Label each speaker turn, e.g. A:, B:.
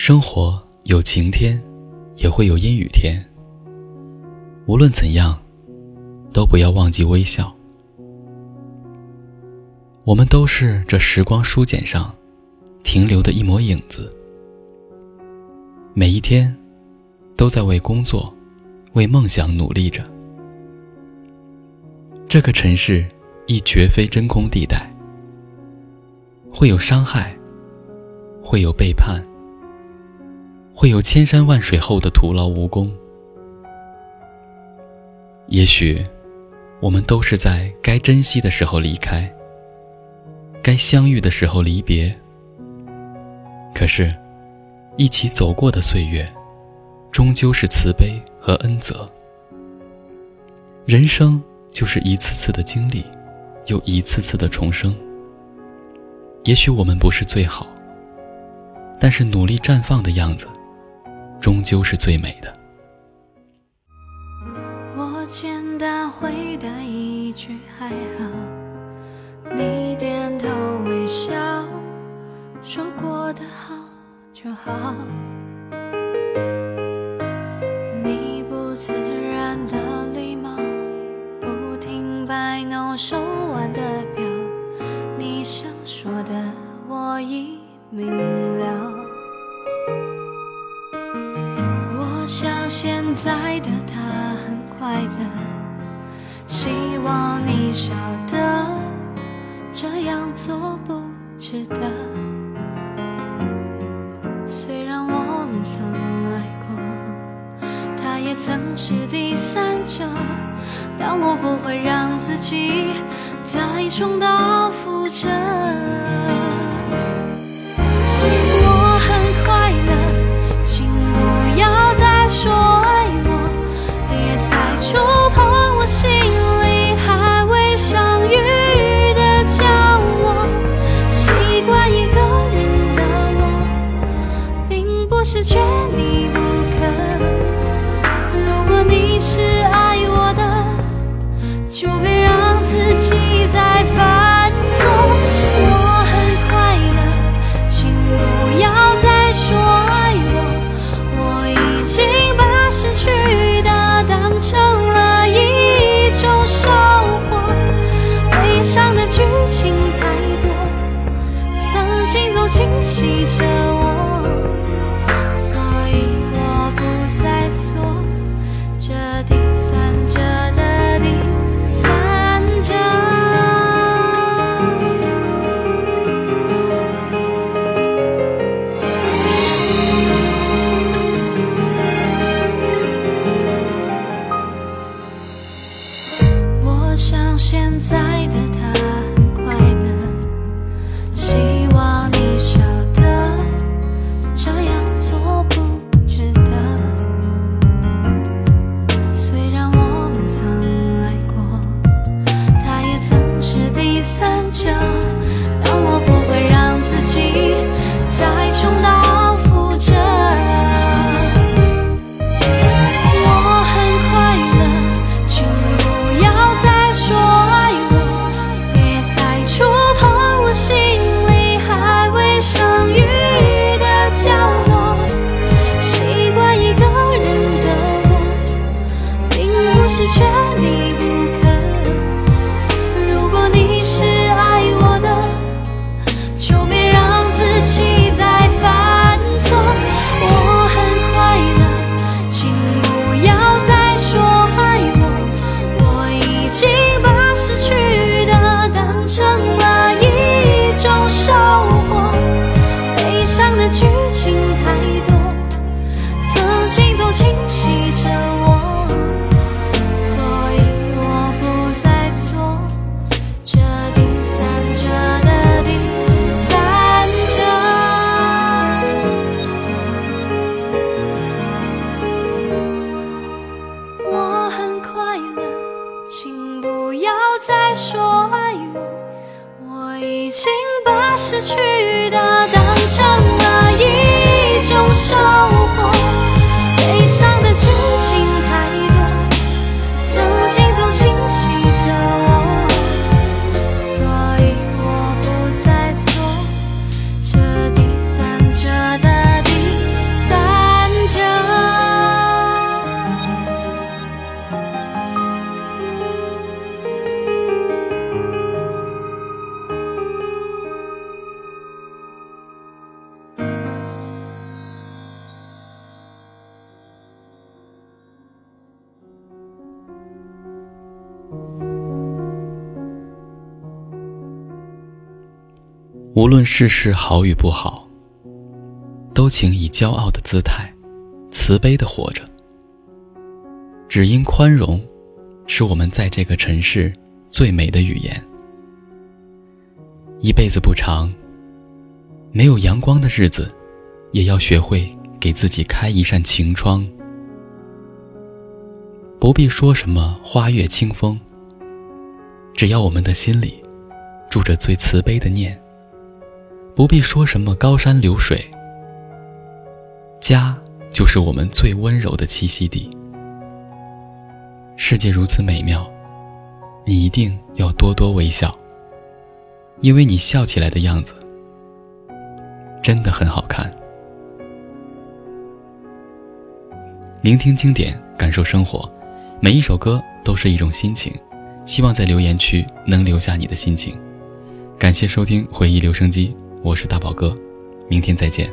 A: 生活有晴天，也会有阴雨天。无论怎样，都不要忘记微笑。我们都是这时光书简上停留的一抹影子，每一天都在为工作、为梦想努力着。这个城市亦绝非真空地带，会有伤害，会有背叛。会有千山万水后的徒劳无功。也许，我们都是在该珍惜的时候离开，该相遇的时候离别。可是，一起走过的岁月，终究是慈悲和恩泽。人生就是一次次的经历，又一次次的重生。也许我们不是最好，但是努力绽放的样子。终究是最美的。
B: 我简单回答一句还好，你点头微笑，说过的好就好。现在的他很快乐，希望你晓得这样做不值得。虽然我们曾爱过，他也曾是第三者，但我不会让自己再重蹈覆辙。是缺你不可。如果你是爱我的，就别让自己再犯错。我很快乐，请不要再说爱我。我已经把失去的当成了一种收获。悲伤的剧情太多，曾经总清晰着现在
A: 无论世事好与不好，都请以骄傲的姿态，慈悲的活着。只因宽容，是我们在这个尘世最美的语言。一辈子不长，没有阳光的日子，也要学会给自己开一扇晴窗。不必说什么花月清风，只要我们的心里住着最慈悲的念。不必说什么高山流水，家就是我们最温柔的栖息地。世界如此美妙，你一定要多多微笑，因为你笑起来的样子真的很好看。聆听经典，感受生活，每一首歌都是一种心情。希望在留言区能留下你的心情。感谢收听回忆留声机。我是大宝哥，明天再见。